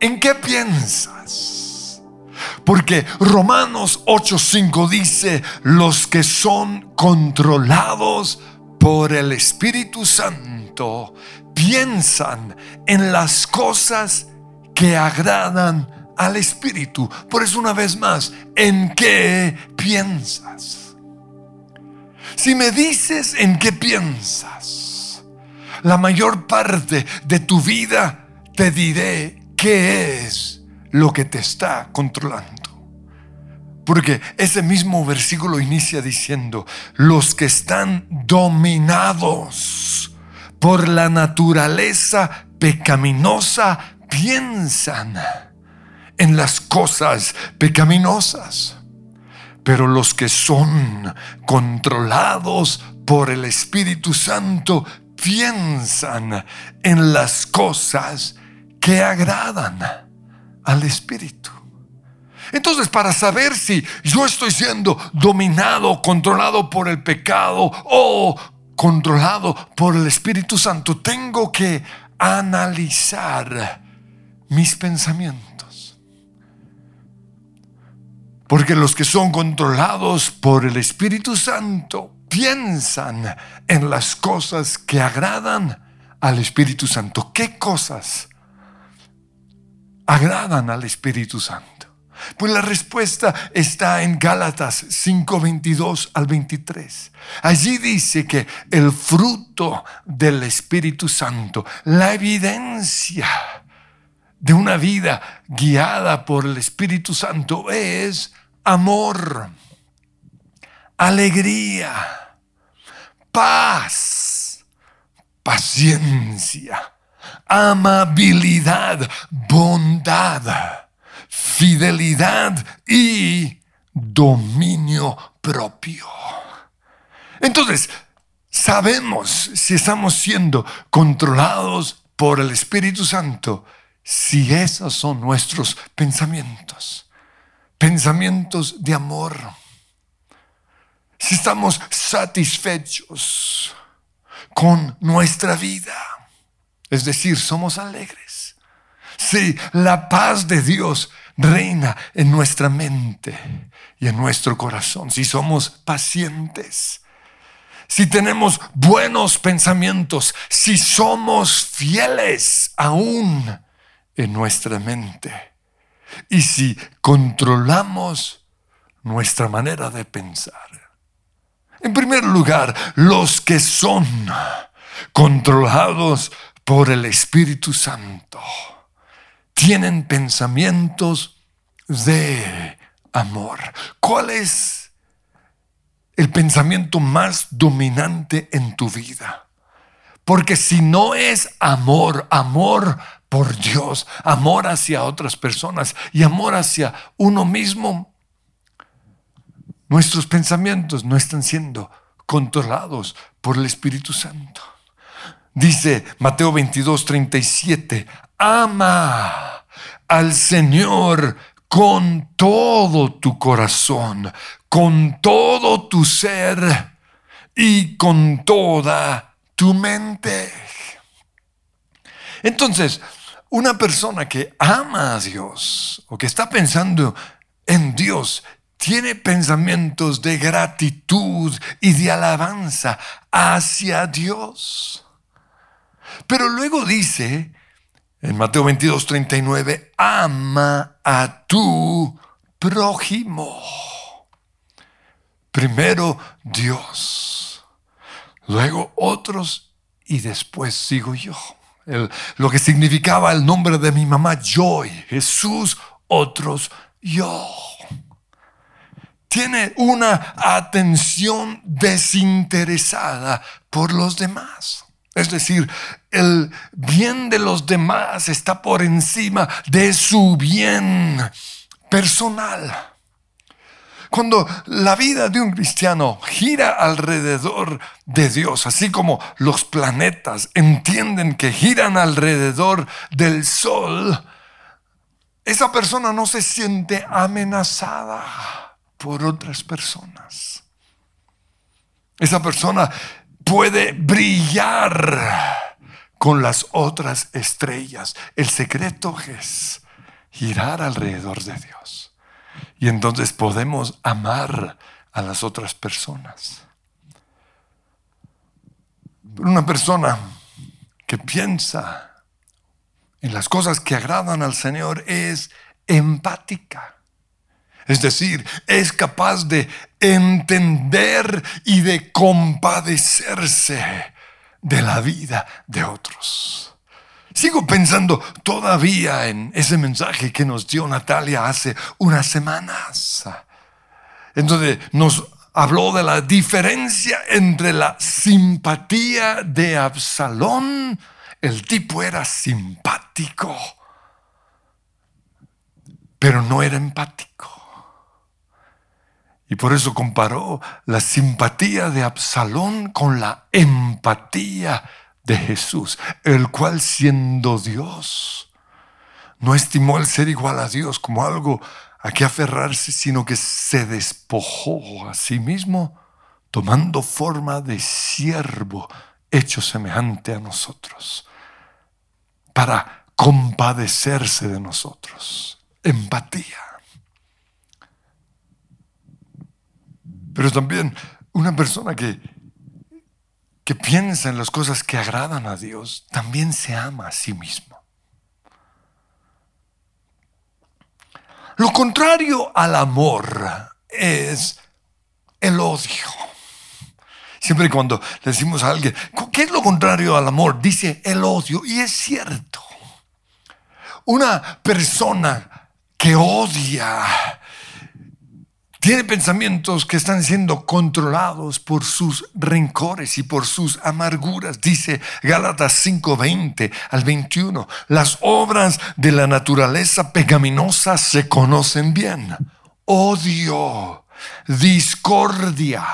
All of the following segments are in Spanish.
¿En qué piensas? Porque Romanos 8:5 dice, los que son controlados por el Espíritu Santo piensan en las cosas que agradan al Espíritu. Por eso una vez más, ¿en qué piensas? Si me dices en qué piensas, la mayor parte de tu vida te diré qué es lo que te está controlando. Porque ese mismo versículo inicia diciendo, los que están dominados por la naturaleza pecaminosa piensan en las cosas pecaminosas. Pero los que son controlados por el Espíritu Santo piensan en las cosas que agradan al Espíritu. Entonces, para saber si yo estoy siendo dominado, controlado por el pecado o controlado por el Espíritu Santo, tengo que analizar mis pensamientos. Porque los que son controlados por el Espíritu Santo piensan en las cosas que agradan al Espíritu Santo. ¿Qué cosas agradan al Espíritu Santo? Pues la respuesta está en Gálatas 5, 22 al 23. Allí dice que el fruto del Espíritu Santo, la evidencia de una vida guiada por el Espíritu Santo es amor, alegría, paz, paciencia, amabilidad, bondad fidelidad y dominio propio. Entonces, sabemos si estamos siendo controlados por el Espíritu Santo, si esos son nuestros pensamientos, pensamientos de amor, si estamos satisfechos con nuestra vida, es decir, somos alegres, si la paz de Dios reina en nuestra mente y en nuestro corazón, si somos pacientes, si tenemos buenos pensamientos, si somos fieles aún en nuestra mente. Y si controlamos nuestra manera de pensar. En primer lugar, los que son controlados por el Espíritu Santo tienen pensamientos de amor. ¿Cuál es el pensamiento más dominante en tu vida? Porque si no es amor, amor por Dios, amor hacia otras personas y amor hacia uno mismo, nuestros pensamientos no están siendo controlados por el Espíritu Santo. Dice Mateo 22, 37, ama al Señor con todo tu corazón, con todo tu ser y con toda tu mente. Entonces, una persona que ama a Dios o que está pensando en Dios tiene pensamientos de gratitud y de alabanza hacia Dios. Pero luego dice en Mateo 22, 39, ama a tu prójimo. Primero Dios, luego otros y después sigo yo. lo que significaba el nombre de mi mamá, Joy, Jesús, otros, yo. Tiene una atención desinteresada por los demás. Es decir, el bien de los demás está por encima de su bien personal. Cuando la vida de un cristiano gira alrededor de Dios, así como los planetas entienden que giran alrededor del sol, esa persona no se siente amenazada por otras personas. Esa persona puede brillar con las otras estrellas. El secreto es girar alrededor de Dios. Y entonces podemos amar a las otras personas. Una persona que piensa en las cosas que agradan al Señor es empática. Es decir, es capaz de entender y de compadecerse de la vida de otros. Sigo pensando todavía en ese mensaje que nos dio Natalia hace unas semanas. Entonces nos habló de la diferencia entre la simpatía de Absalón. El tipo era simpático, pero no era empático. Y por eso comparó la simpatía de Absalón con la empatía de Jesús, el cual siendo Dios, no estimó el ser igual a Dios como algo a que aferrarse, sino que se despojó a sí mismo, tomando forma de siervo hecho semejante a nosotros, para compadecerse de nosotros. Empatía. Pero también una persona que, que piensa en las cosas que agradan a Dios, también se ama a sí mismo. Lo contrario al amor es el odio. Siempre cuando le decimos a alguien, ¿qué es lo contrario al amor? Dice el odio. Y es cierto. Una persona que odia tiene pensamientos que están siendo controlados por sus rencores y por sus amarguras. Dice Gálatas 5:20 al 21. Las obras de la naturaleza pecaminosa se conocen bien. Odio, discordia,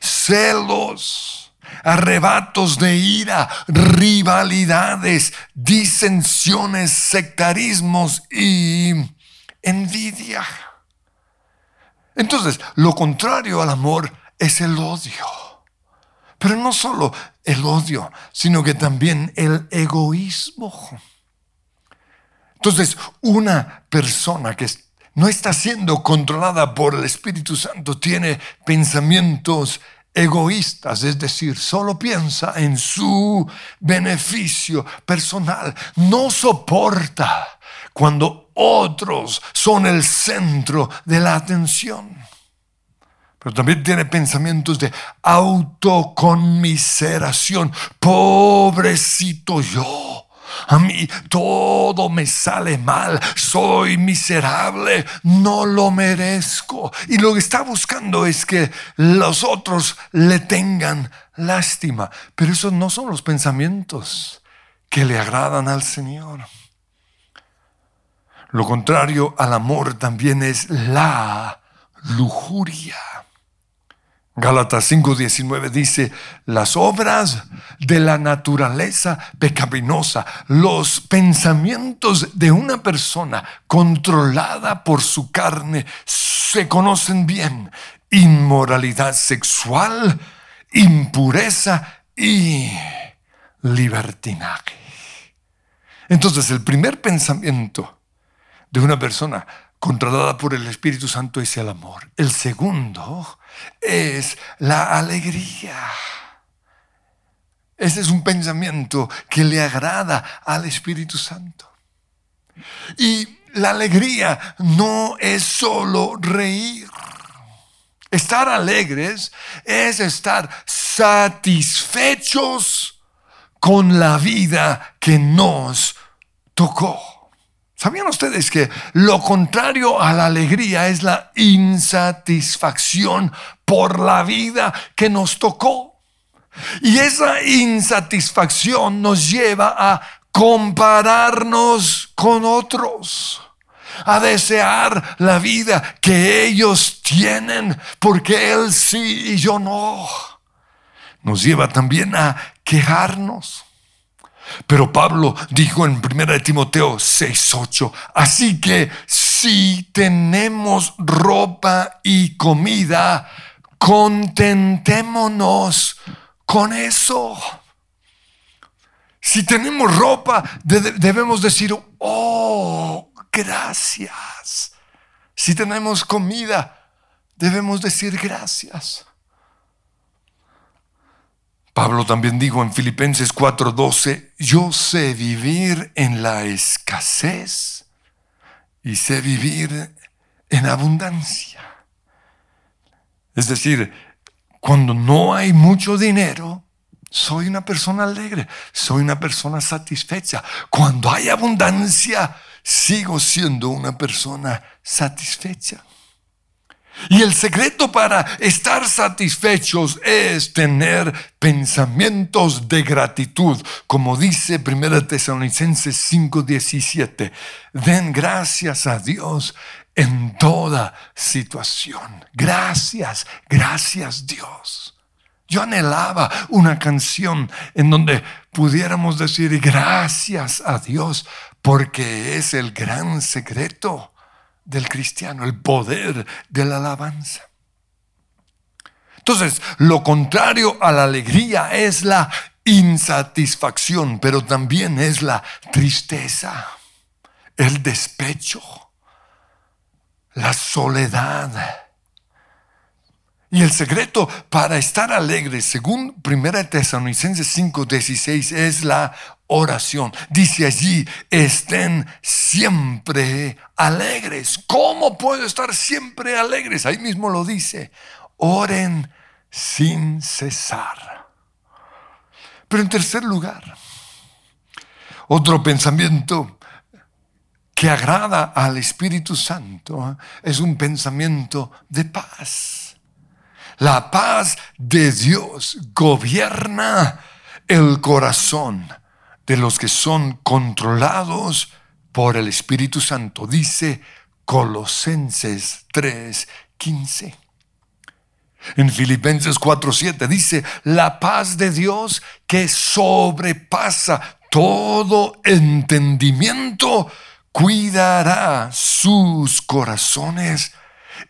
celos, arrebatos de ira, rivalidades, disensiones, sectarismos y envidia. Entonces, lo contrario al amor es el odio. Pero no solo el odio, sino que también el egoísmo. Entonces, una persona que no está siendo controlada por el Espíritu Santo tiene pensamientos egoístas, es decir, solo piensa en su beneficio personal, no soporta cuando otros son el centro de la atención. Pero también tiene pensamientos de autoconmiseración. Pobrecito yo. A mí todo me sale mal, soy miserable, no lo merezco. Y lo que está buscando es que los otros le tengan lástima. Pero esos no son los pensamientos que le agradan al Señor. Lo contrario al amor también es la lujuria. Gálatas 5:19 dice, las obras de la naturaleza pecaminosa, los pensamientos de una persona controlada por su carne se conocen bien. Inmoralidad sexual, impureza y libertinaje. Entonces el primer pensamiento de una persona controlada por el Espíritu Santo es el amor. El segundo es la alegría. Ese es un pensamiento que le agrada al Espíritu Santo. Y la alegría no es solo reír. Estar alegres es estar satisfechos con la vida que nos tocó. ¿Sabían ustedes que lo contrario a la alegría es la insatisfacción por la vida que nos tocó? Y esa insatisfacción nos lleva a compararnos con otros, a desear la vida que ellos tienen, porque él sí y yo no. Nos lleva también a quejarnos pero Pablo dijo en 1 Timoteo 6:8, así que si tenemos ropa y comida, contentémonos con eso. Si tenemos ropa, debemos decir, oh, gracias. Si tenemos comida, debemos decir gracias. Pablo también dijo en Filipenses 4:12, yo sé vivir en la escasez y sé vivir en abundancia. Es decir, cuando no hay mucho dinero, soy una persona alegre, soy una persona satisfecha. Cuando hay abundancia, sigo siendo una persona satisfecha. Y el secreto para estar satisfechos es tener pensamientos de gratitud, como dice 1 Tesalonicenses 5:17. Den gracias a Dios en toda situación. Gracias, gracias Dios. Yo anhelaba una canción en donde pudiéramos decir gracias a Dios porque es el gran secreto del cristiano, el poder de la alabanza. Entonces, lo contrario a la alegría es la insatisfacción, pero también es la tristeza, el despecho, la soledad. Y el secreto para estar alegre, según 1 Tesalonicenses 5:16, es la oración. Dice allí, estén siempre alegres. ¿Cómo puedo estar siempre alegres? Ahí mismo lo dice. Oren sin cesar. Pero en tercer lugar, otro pensamiento que agrada al Espíritu Santo ¿eh? es un pensamiento de paz. La paz de Dios gobierna el corazón de los que son controlados por el Espíritu Santo. Dice Colosenses 3:15. En Filipenses 4:7 dice, la paz de Dios que sobrepasa todo entendimiento, cuidará sus corazones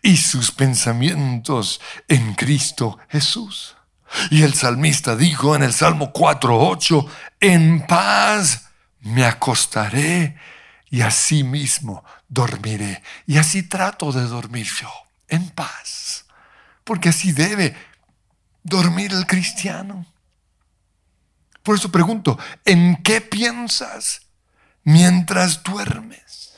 y sus pensamientos en Cristo Jesús. Y el salmista dijo en el Salmo 4.8, en paz me acostaré y así mismo dormiré. Y así trato de dormir yo, en paz. Porque así debe dormir el cristiano. Por eso pregunto, ¿en qué piensas mientras duermes?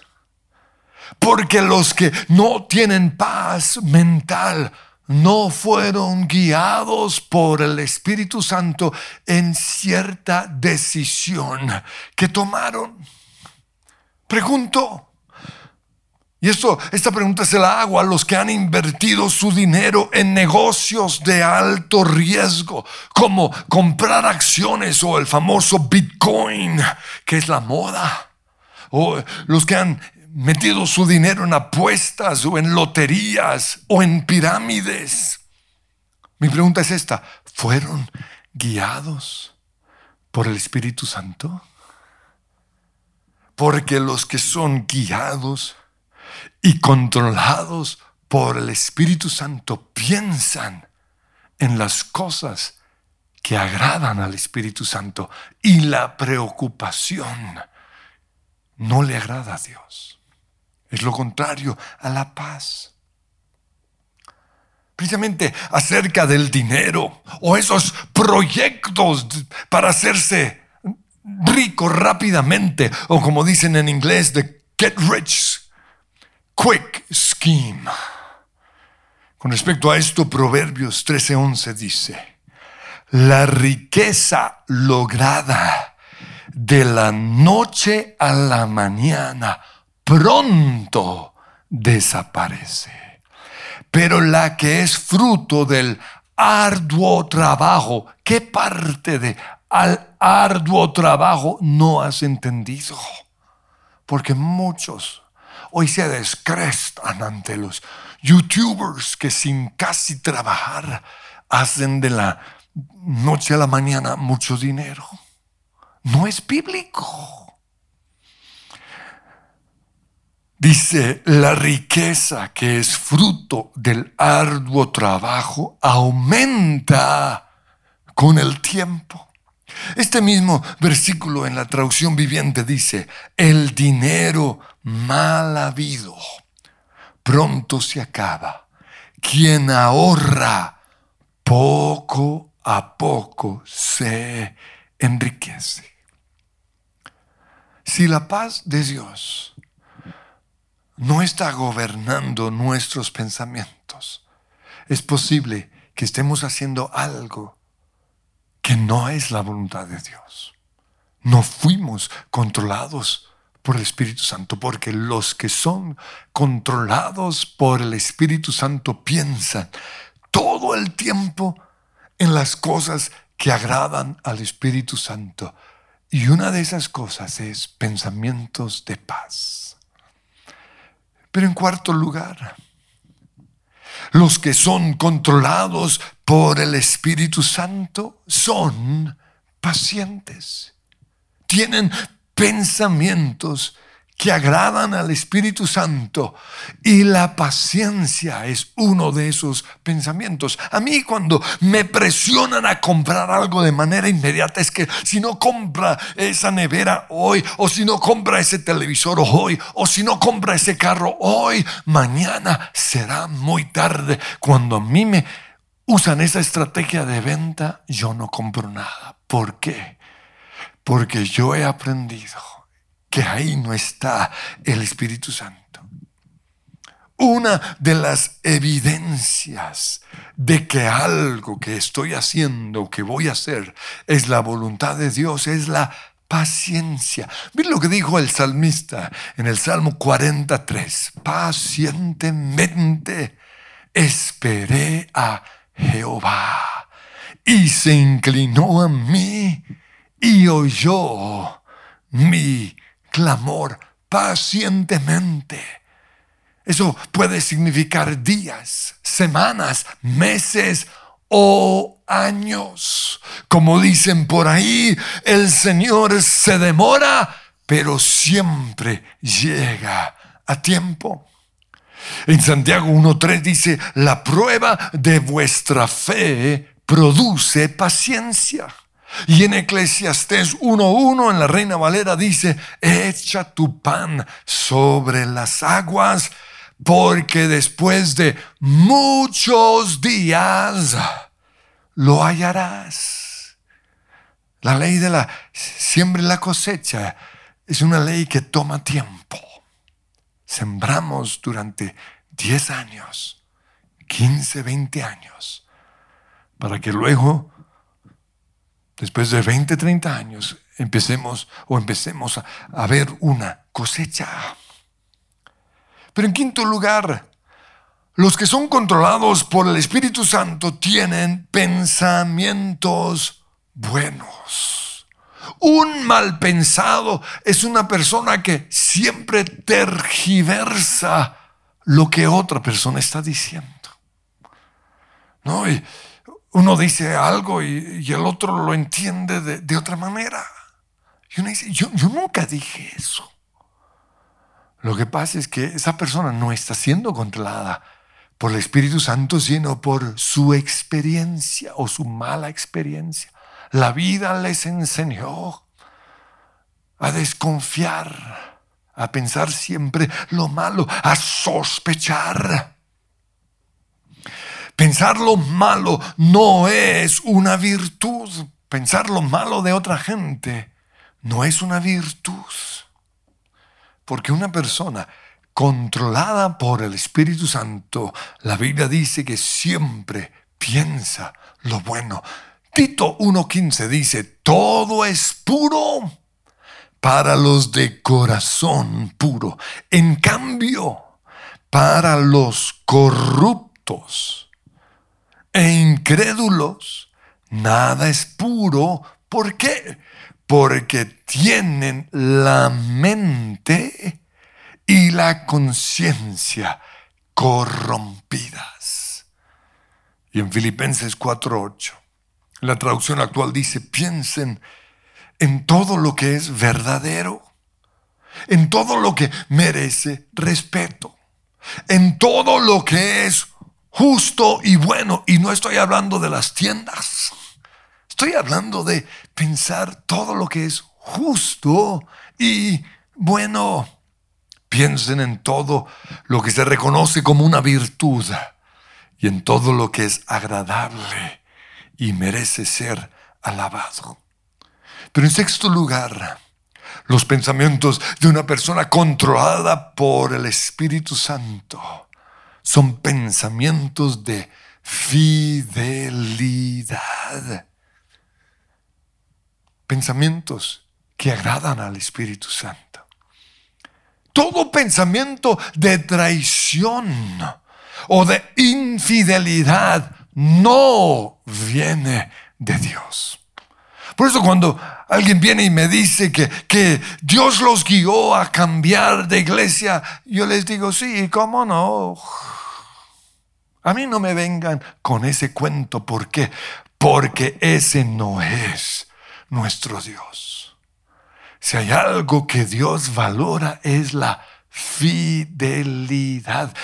Porque los que no tienen paz mental no fueron guiados por el Espíritu Santo en cierta decisión que tomaron. Pregunto, y esto, esta pregunta se la hago a los que han invertido su dinero en negocios de alto riesgo, como comprar acciones o el famoso Bitcoin, que es la moda, o los que han metido su dinero en apuestas o en loterías o en pirámides. Mi pregunta es esta, ¿fueron guiados por el Espíritu Santo? Porque los que son guiados y controlados por el Espíritu Santo piensan en las cosas que agradan al Espíritu Santo y la preocupación no le agrada a Dios. Es lo contrario a la paz. Precisamente acerca del dinero o esos proyectos para hacerse rico rápidamente o como dicen en inglés, the get rich quick scheme. Con respecto a esto, Proverbios 13:11 dice, la riqueza lograda de la noche a la mañana pronto desaparece. Pero la que es fruto del arduo trabajo, ¿qué parte de al arduo trabajo no has entendido? Porque muchos hoy se descrestan ante los youtubers que sin casi trabajar hacen de la noche a la mañana mucho dinero. No es bíblico. Dice, la riqueza que es fruto del arduo trabajo aumenta con el tiempo. Este mismo versículo en la traducción viviente dice, el dinero mal habido pronto se acaba. Quien ahorra poco a poco se enriquece. Si la paz de Dios no está gobernando nuestros pensamientos, es posible que estemos haciendo algo que no es la voluntad de Dios. No fuimos controlados por el Espíritu Santo, porque los que son controlados por el Espíritu Santo piensan todo el tiempo en las cosas que agradan al Espíritu Santo. Y una de esas cosas es pensamientos de paz. Pero en cuarto lugar, los que son controlados por el Espíritu Santo son pacientes. Tienen pensamientos que agradan al Espíritu Santo. Y la paciencia es uno de esos pensamientos. A mí cuando me presionan a comprar algo de manera inmediata es que si no compra esa nevera hoy, o si no compra ese televisor hoy, o si no compra ese carro hoy, mañana será muy tarde. Cuando a mí me usan esa estrategia de venta, yo no compro nada. ¿Por qué? Porque yo he aprendido que ahí no está el Espíritu Santo. Una de las evidencias de que algo que estoy haciendo, que voy a hacer, es la voluntad de Dios, es la paciencia. Miren lo que dijo el salmista en el Salmo 43. Pacientemente esperé a Jehová y se inclinó a mí y oyó mi clamor pacientemente. Eso puede significar días, semanas, meses o años. Como dicen por ahí, el Señor se demora, pero siempre llega a tiempo. En Santiago 1.3 dice, la prueba de vuestra fe produce paciencia. Y en Eclesiastés 1.1 en la Reina Valera dice, echa tu pan sobre las aguas, porque después de muchos días lo hallarás. La ley de la siembra y la cosecha es una ley que toma tiempo. Sembramos durante 10 años, 15, 20 años, para que luego después de 20, 30 años, empecemos o empecemos a, ver una cosecha. Pero en quinto lugar, los que son controlados por el Espíritu Santo tienen pensamientos buenos. Un mal pensado es una persona que siempre tergiversa lo que otra persona está diciendo. ¿No? Y, uno dice algo y, el otro lo entiende de, otra manera. Y uno dice, yo, nunca dije eso. Lo que pasa es que esa persona no está siendo controlada por el Espíritu Santo, sino por su experiencia o su mala experiencia. La vida les enseñó a desconfiar, a pensar siempre lo malo, a sospechar. Pensar lo malo no es una virtud. Pensar lo malo de otra gente no es una virtud. Porque una persona controlada por el Espíritu Santo, la Biblia dice que siempre piensa lo bueno. Tito 1.15 dice, todo es puro para los de corazón puro. En cambio, para los corruptos, e incrédulos, nada es puro. ¿Por qué? Porque tienen la mente y la conciencia corrompidas. Y en Filipenses 4:8, la traducción actual dice, piensen en todo lo que es verdadero, en todo lo que merece respeto, en todo lo que es justo y bueno. Y no estoy hablando de las tiendas. Estoy hablando de pensar todo lo que es justo y bueno. Piensen en todo lo que se reconoce como una virtud y en todo lo que es agradable y merece ser alabado. Pero en sexto lugar, los pensamientos de una persona controlada por el Espíritu Santo son pensamientos de fidelidad. Pensamientos que agradan al Espíritu Santo. Todo pensamiento de traición o de infidelidad no viene de Dios. Por eso cuando alguien viene y me dice que, que, Dios los guió a cambiar de iglesia, yo les digo, sí, ¿cómo no? A mí no me vengan con ese cuento. ¿Por qué? Porque ese no es nuestro Dios. Si hay algo que Dios valora es la fidelidad.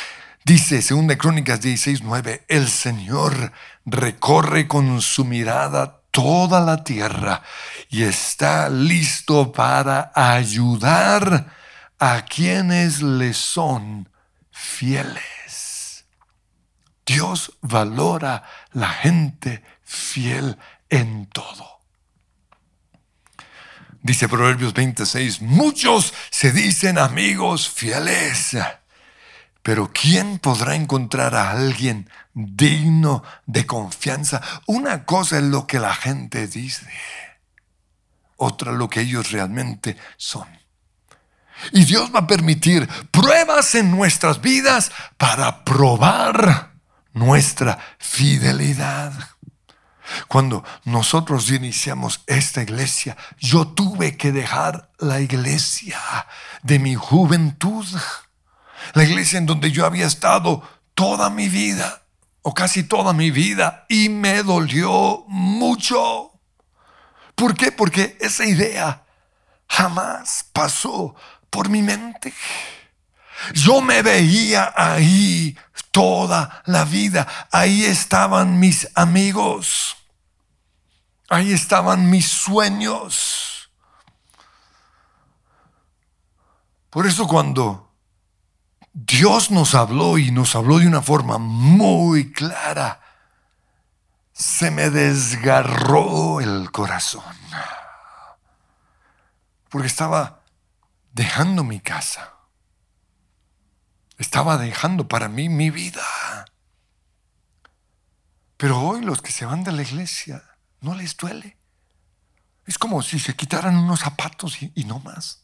Dice, según Crónicas 16, 9, el Señor recorre con su mirada toda la tierra y está listo para ayudar a quienes le son fieles. Dios valora la gente fiel en todo. Dice Proverbios 26, muchos se dicen amigos fieles pero ¿quién podrá encontrar a alguien digno de confianza? Una cosa es lo que la gente dice, otra lo que ellos realmente son. Y Dios va a permitir pruebas en nuestras vidas para probar nuestra fidelidad. Cuando nosotros iniciamos esta iglesia, yo tuve que dejar la iglesia de mi juventud la iglesia en donde yo había estado toda mi vida, o casi toda mi vida, y me dolió mucho. ¿Por qué? Porque esa idea jamás pasó por mi mente. Yo me veía ahí toda la vida. Ahí estaban mis amigos. Ahí estaban mis sueños. Por eso cuando Dios nos habló y nos habló de una forma muy clara. Se me desgarró el corazón. Porque estaba dejando mi casa. Estaba dejando para mí mi vida. Pero hoy los que se van de la iglesia no les duele. Es como si se quitaran unos zapatos y, y no más.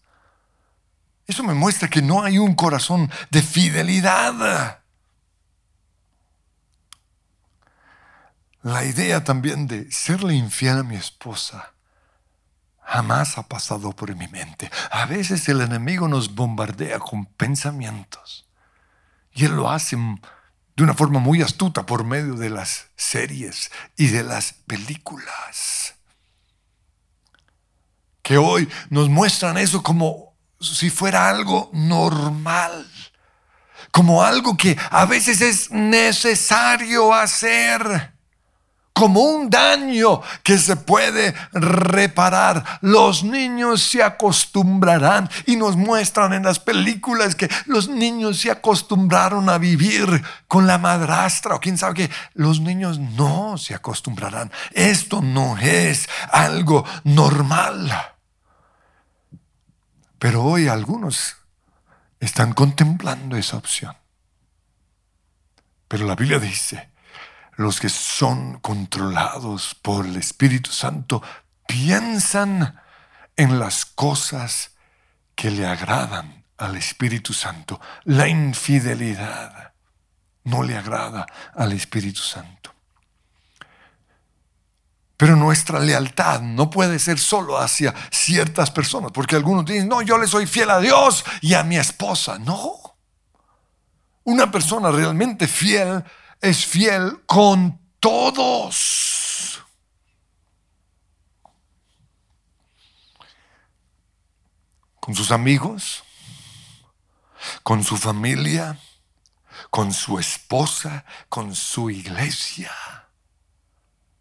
Eso me muestra que no hay un corazón de fidelidad. La idea también de serle infiel a mi esposa jamás ha pasado por mi mente. A veces el enemigo nos bombardea con pensamientos y él lo hace de una forma muy astuta por medio de las series y de las películas. Que hoy nos muestran eso como si fuera algo normal, como algo que a veces es necesario hacer, como un daño que se puede reparar. Los niños se acostumbrarán y nos muestran en las películas que los niños se acostumbraron a vivir con la madrastra o quién sabe que los niños no se acostumbrarán. Esto no es algo normal. Pero hoy algunos están contemplando esa opción. Pero la Biblia dice, los que son controlados por el Espíritu Santo piensan en las cosas que le agradan al Espíritu Santo. La infidelidad no le agrada al Espíritu Santo. Pero nuestra lealtad no puede ser solo hacia ciertas personas, porque algunos dicen, no, yo le soy fiel a Dios y a mi esposa. No. Una persona realmente fiel es fiel con todos. Con sus amigos, con su familia, con su esposa, con su iglesia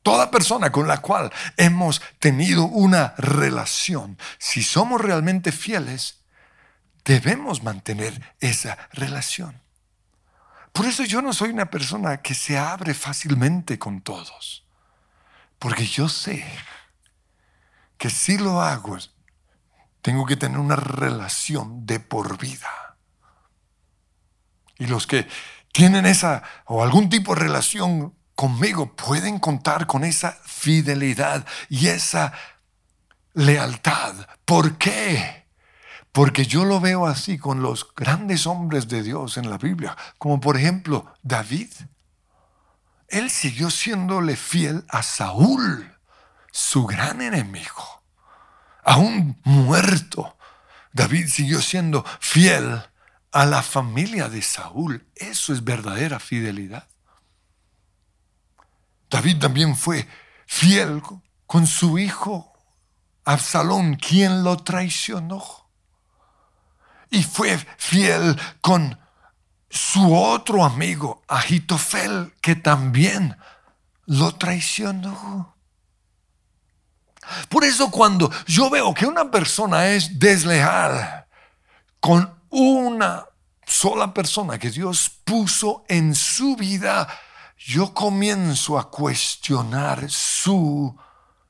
Toda persona con la cual hemos tenido una relación, si somos realmente fieles, debemos mantener esa relación. Por eso yo no soy una persona que se abre fácilmente con todos, porque yo sé que si lo hago, tengo que tener una relación de por vida. Y los que tienen esa o algún tipo de relación conmigo pueden contar con esa fidelidad y esa lealtad. ¿Por qué? Porque yo lo veo así con los grandes hombres de Dios en la Biblia, como por ejemplo David. Él siguió siéndole fiel a Saúl, su gran enemigo. Aún muerto, David siguió siendo fiel a la familia de Saúl. Eso es verdadera fidelidad. David también fue fiel con su hijo Absalón, quien lo traicionó. Y fue fiel con su otro amigo, Agitofel, que también lo traicionó. Por eso cuando yo veo que una persona es desleal con una sola persona que Dios puso en su vida, yo comienzo a cuestionar su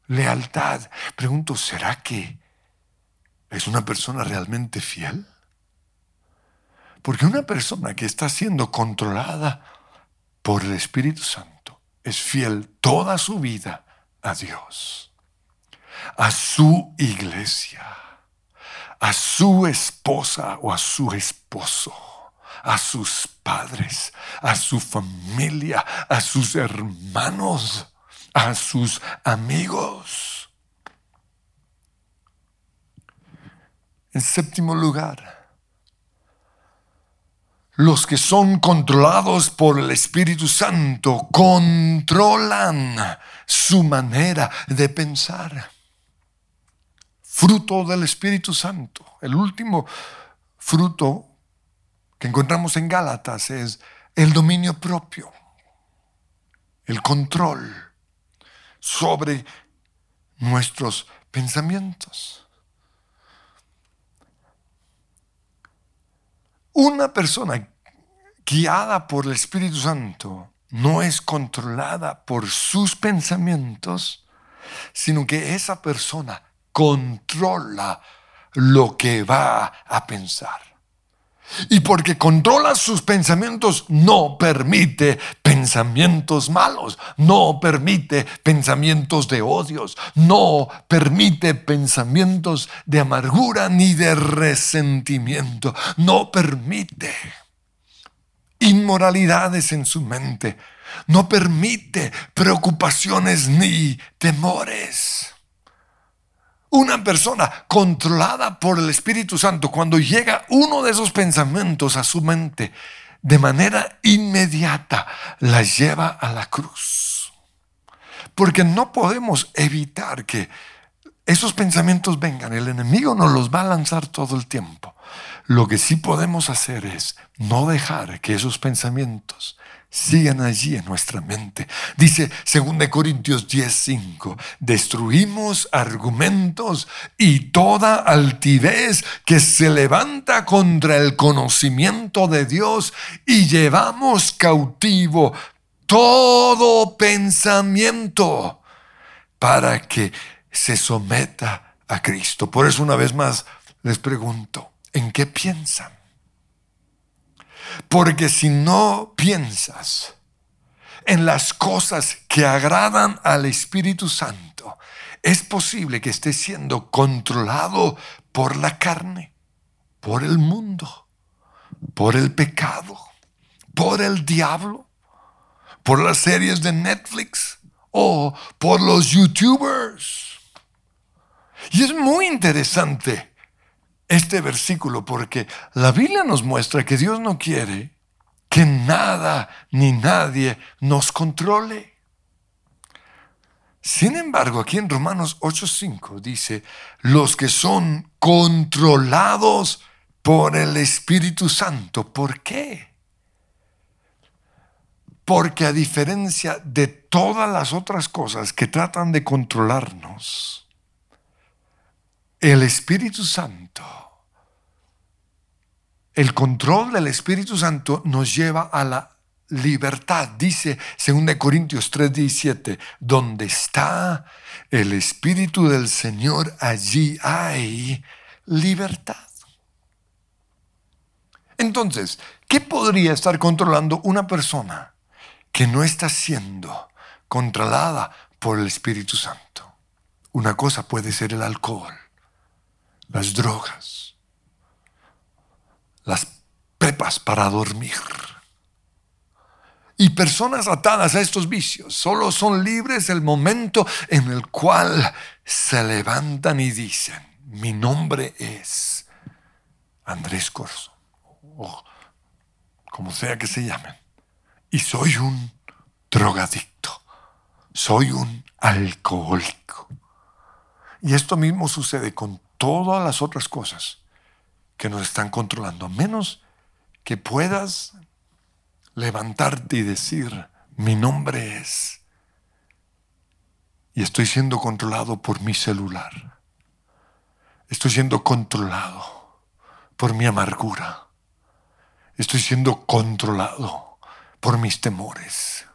lealtad. Pregunto, ¿será que es una persona realmente fiel? Porque una persona que está siendo controlada por el Espíritu Santo es fiel toda su vida a Dios, a su iglesia, a su esposa o a su esposo a sus padres, a su familia, a sus hermanos, a sus amigos. En séptimo lugar, los que son controlados por el Espíritu Santo controlan su manera de pensar. Fruto del Espíritu Santo. El último fruto que encontramos en Gálatas es el dominio propio, el control sobre nuestros pensamientos. Una persona guiada por el Espíritu Santo no es controlada por sus pensamientos, sino que esa persona controla lo que va a pensar. Y porque controla sus pensamientos, no permite pensamientos malos, no permite pensamientos de odios, no permite pensamientos de amargura ni de resentimiento, no permite inmoralidades en su mente, no permite preocupaciones ni temores. Una persona controlada por el Espíritu Santo, cuando llega uno de esos pensamientos a su mente, de manera inmediata la lleva a la cruz. Porque no podemos evitar que esos pensamientos vengan. El enemigo nos los va a lanzar todo el tiempo. Lo que sí podemos hacer es no dejar que esos pensamientos sigan allí en nuestra mente. Dice 2 Corintios 10:5, destruimos argumentos y toda altivez que se levanta contra el conocimiento de Dios y llevamos cautivo todo pensamiento para que se someta a Cristo. Por eso una vez más les pregunto, ¿en qué piensan? Porque si no piensas en las cosas que agradan al Espíritu Santo, es posible que estés siendo controlado por la carne, por el mundo, por el pecado, por el diablo, por las series de Netflix o por los youtubers. Y es muy interesante este versículo porque la Biblia nos muestra que Dios no quiere que nada ni nadie nos controle. Sin embargo, aquí en Romanos 8:5 dice, los que son controlados por el Espíritu Santo. ¿Por qué? Porque a diferencia de todas las otras cosas que tratan de controlarnos, el Espíritu Santo, el control del Espíritu Santo nos lleva a la libertad. Dice 2 Corintios 3:17, donde está el Espíritu del Señor, allí hay libertad. Entonces, ¿qué podría estar controlando una persona que no está siendo controlada por el Espíritu Santo? Una cosa puede ser el alcohol, las drogas, las pepas para dormir. Y personas atadas a estos vicios solo son libres el momento en el cual se levantan y dicen, mi nombre es Andrés Corso o como sea que se llamen, y soy un drogadicto, soy un alcohólico. Y esto mismo sucede con todas las otras cosas que nos están controlando, a menos que puedas levantarte y decir, mi nombre es, y estoy siendo controlado por mi celular, estoy siendo controlado por mi amargura, Estoy siendo controlado por mis temores.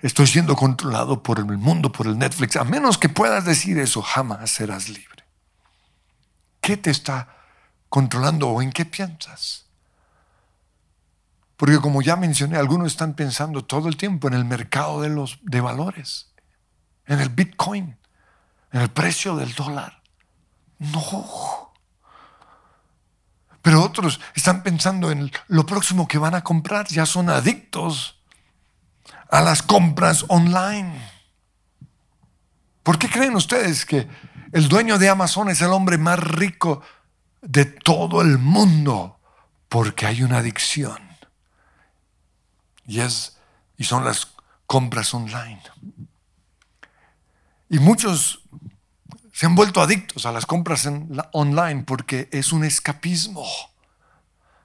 Estoy siendo controlado por el mundo, por el Netflix. A menos que puedas decir eso, jamás serás libre. ¿Qué te está controlando o en qué piensas? Porque como ya mencioné, algunos están pensando todo el tiempo en el mercado de los de valores, en el Bitcoin, en el precio del dólar. No. Pero otros están pensando en lo próximo que van a comprar, ya son adictos a las compras online. ¿Por qué creen ustedes que el dueño de Amazon es el hombre más rico de todo el mundo? Porque hay una adicción. Y, es, y son las compras online. Y muchos se han vuelto adictos a las compras en online porque es un escapismo.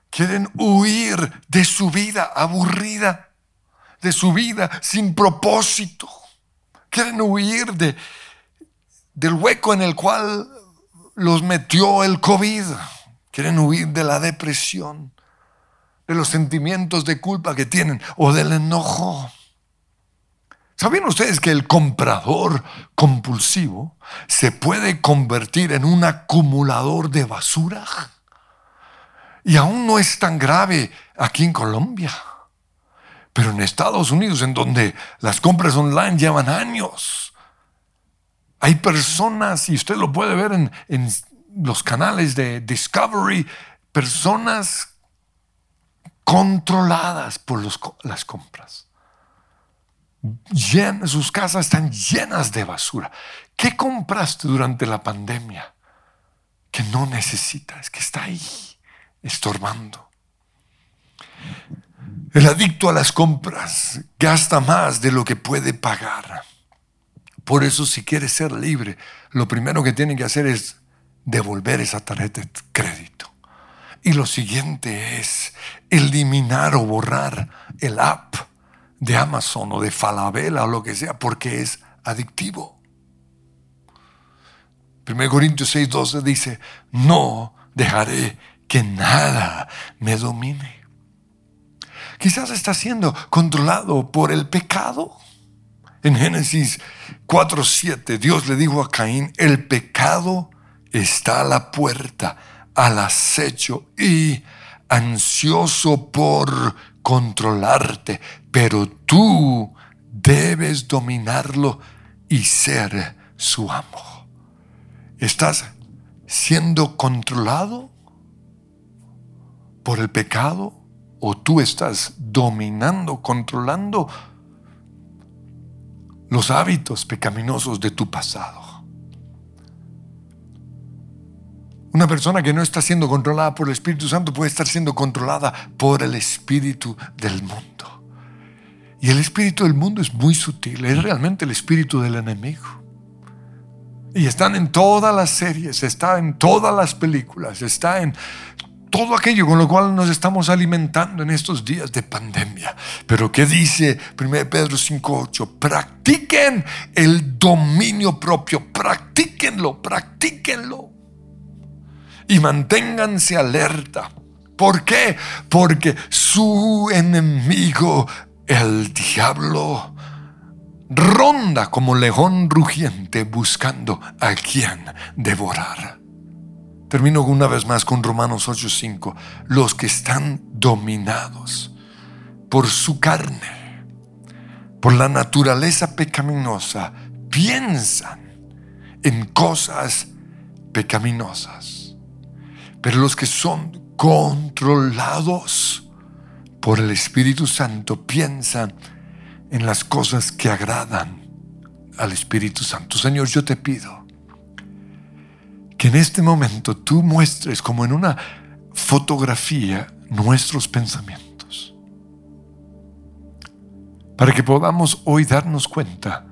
Quieren huir de su vida aburrida, de su vida sin propósito. Quieren huir de, del hueco en el cual los metió el COVID. Quieren huir de la depresión, de los sentimientos de culpa que tienen o del enojo. ¿Sabían ustedes que el comprador compulsivo se puede convertir en un acumulador de basura? Y aún no es tan grave aquí en Colombia. Pero en Estados Unidos, en donde las compras online llevan años, hay personas, y usted lo puede ver en, los canales de Discovery, personas controladas por las compras sus casas están llenas de basura. ¿Qué compraste durante la pandemia que no necesitas, que está ahí estorbando? El adicto a las compras gasta más de lo que puede pagar. Por eso si quiere ser libre, lo primero que tiene que hacer es devolver esa tarjeta de crédito. Y lo siguiente es eliminar o borrar el app de Amazon o de Falabella o lo que sea, porque es adictivo. 1 Corintios 6, 12 dice, no dejaré que nada me domine. Quizás está siendo controlado por el pecado. En Génesis 4, 7, Dios le dijo a Caín, el pecado está a la puerta, al acecho y ansioso por controlarte, pero tú debes dominarlo y ser su amo. ¿Estás siendo controlado por el pecado o tú estás dominando, controlando los hábitos pecaminosos de tu pasado? Una persona que no está siendo controlada por el Espíritu Santo puede estar siendo controlada por el Espíritu del mundo. Y el Espíritu del mundo es muy sutil, es realmente el Espíritu del enemigo. Y están en todas las series, está en todas las películas, está en todo aquello con lo cual nos estamos alimentando en estos días de pandemia. Pero ¿qué dice 1 Pedro 5.8? Practiquen el dominio propio, practíquenlo, practíquenlo. Y manténganse alerta. ¿Por qué? Porque su enemigo, el diablo, ronda como león rugiente buscando a quien devorar. Termino una vez más con Romanos 8:5. Los que están dominados por su carne, por la naturaleza pecaminosa, piensan en cosas pecaminosas. Pero los que son controlados por el Espíritu Santo piensan en las cosas que agradan al Espíritu Santo. Señor, yo te pido que en este momento tú muestres como en una fotografía nuestros pensamientos. Para que podamos hoy darnos cuenta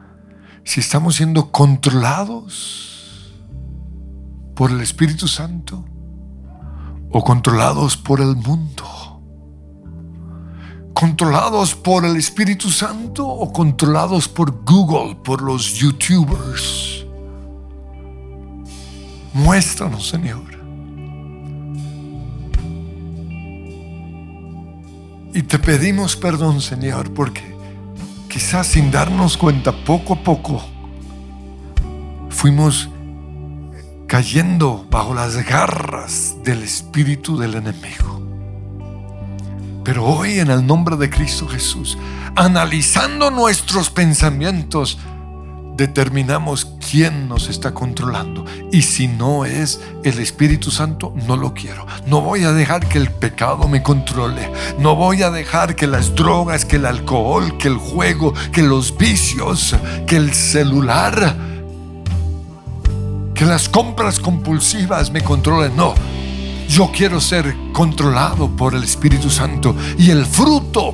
si estamos siendo controlados por el Espíritu Santo o controlados por el mundo controlados por el Espíritu Santo o controlados por Google, por los youtubers. Muéstranos, Señor. Y te pedimos perdón, Señor, porque quizás sin darnos cuenta, poco a poco, fuimos cayendo bajo las garras del espíritu del enemigo. Pero hoy en el nombre de Cristo Jesús, analizando nuestros pensamientos, determinamos quién nos está controlando. Y si no es el Espíritu Santo, no lo quiero. No voy a dejar que el pecado me controle. No voy a dejar que las drogas, que el alcohol, que el juego, que los vicios, que el celular, que las compras compulsivas me controlen. No yo quiero ser controlado por el Espíritu Santo y el fruto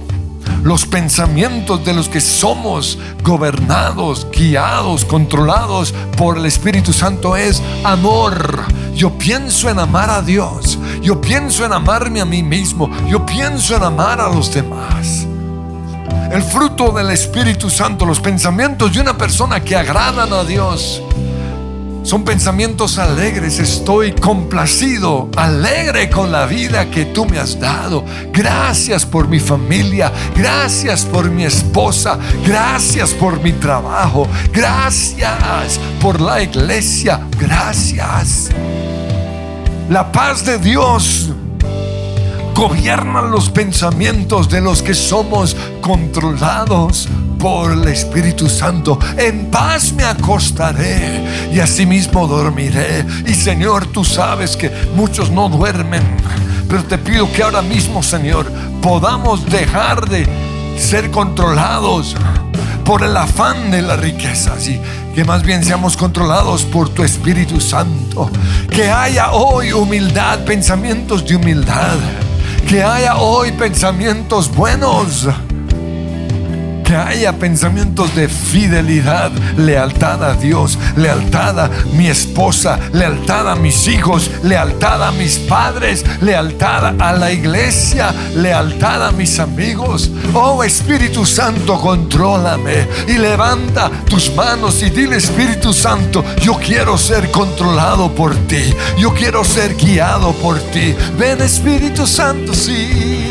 los pensamientos de los que somos gobernados, guiados, controlados por el Espíritu Santo es amor. Yo pienso en amar a Dios. Yo pienso en amarme a mí mismo. Yo pienso en amar a los demás. El fruto del Espíritu Santo, los pensamientos de una persona que agradan a Dios son pensamientos alegres. Estoy complacido, alegre con la vida que tú me has dado. Gracias por mi familia. Gracias por mi esposa. Gracias por mi trabajo. Gracias por la iglesia. Gracias. La paz de Dios gobierna los pensamientos de los que somos controlados por el Espíritu Santo. En paz me acostaré y asimismo dormiré. Y Señor, tú sabes que muchos no duermen, pero te pido que ahora mismo, Señor, podamos dejar de ser controlados por el afán de las riquezas y que más bien seamos controlados por tu Espíritu Santo. Que haya hoy humildad, pensamientos de humildad. Que haya hoy pensamientos buenos haya pensamientos de fidelidad, lealtad a Dios, lealtad a mi esposa, lealtad a mis hijos, lealtad a mis padres, lealtad a la iglesia, lealtad a mis amigos. Oh Espíritu Santo, contrólame y levanta tus manos y dile Espíritu Santo, yo quiero ser controlado por ti, yo quiero ser guiado por ti. Ven Espíritu Santo, sí.